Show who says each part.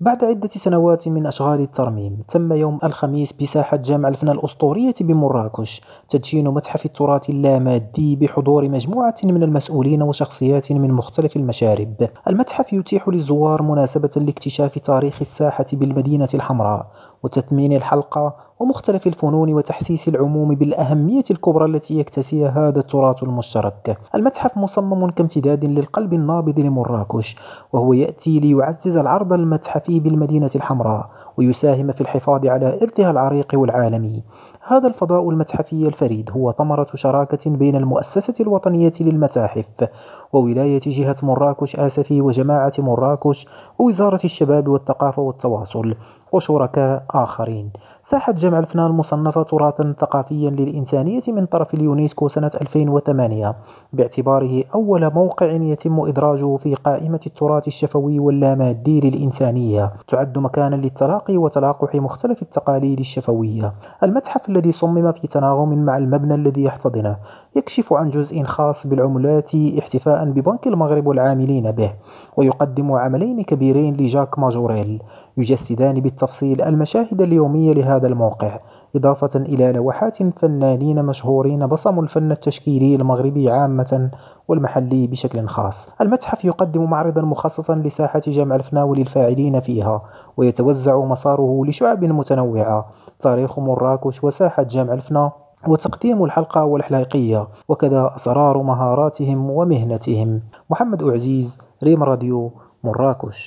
Speaker 1: بعد عدة سنوات من أشغال الترميم، تم يوم الخميس بساحة جامع الفناء الأسطورية بمراكش تدشين متحف التراث اللامادي بحضور مجموعة من المسؤولين وشخصيات من مختلف المشارب. المتحف يتيح للزوار مناسبة لاكتشاف تاريخ الساحة بالمدينة الحمراء وتثمين الحلقة ومختلف الفنون وتحسيس العموم بالأهمية الكبرى التي يكتسيها هذا التراث المشترك. المتحف مصمم كامتداد للقلب النابض لمراكش وهو يأتي ليعزز العرض المتحفي بالمدينة الحمراء ويساهم في الحفاظ على إرثها العريق والعالمي هذا الفضاء المتحفي الفريد هو ثمرة شراكة بين المؤسسة الوطنية للمتاحف وولاية جهة مراكش آسفي وجماعة مراكش ووزارة الشباب والثقافة والتواصل وشركاء آخرين. ساحة جمع الفنان المصنفة تراثا ثقافيا للإنسانية من طرف اليونسكو سنة 2008 باعتباره أول موقع يتم إدراجه في قائمة التراث الشفوي واللامادي للإنسانية. تعد مكانا للتلاقي وتلاقح مختلف التقاليد الشفوية. المتحف الذي صمم في تناغم مع المبنى الذي يحتضنه يكشف عن جزء خاص بالعملات احتفاء ببنك المغرب والعاملين به ويقدم عملين كبيرين لجاك ماجوريل يجسدان بالتفصيل المشاهد اليومية لهذا الموقع إضافة إلى لوحات فنانين مشهورين بصموا الفن التشكيلي المغربي عامة والمحلي بشكل خاص. المتحف يقدم معرضا مخصصا لساحة جمع الفناء للفاعلين فيها ويتوزع مساره لشعب متنوعة تاريخ مراكش وساحة جمع الفناء وتقديم الحلقة والحليقية وكذا أسرار مهاراتهم ومهنتهم. محمد أعزيز ريم راديو مراكش.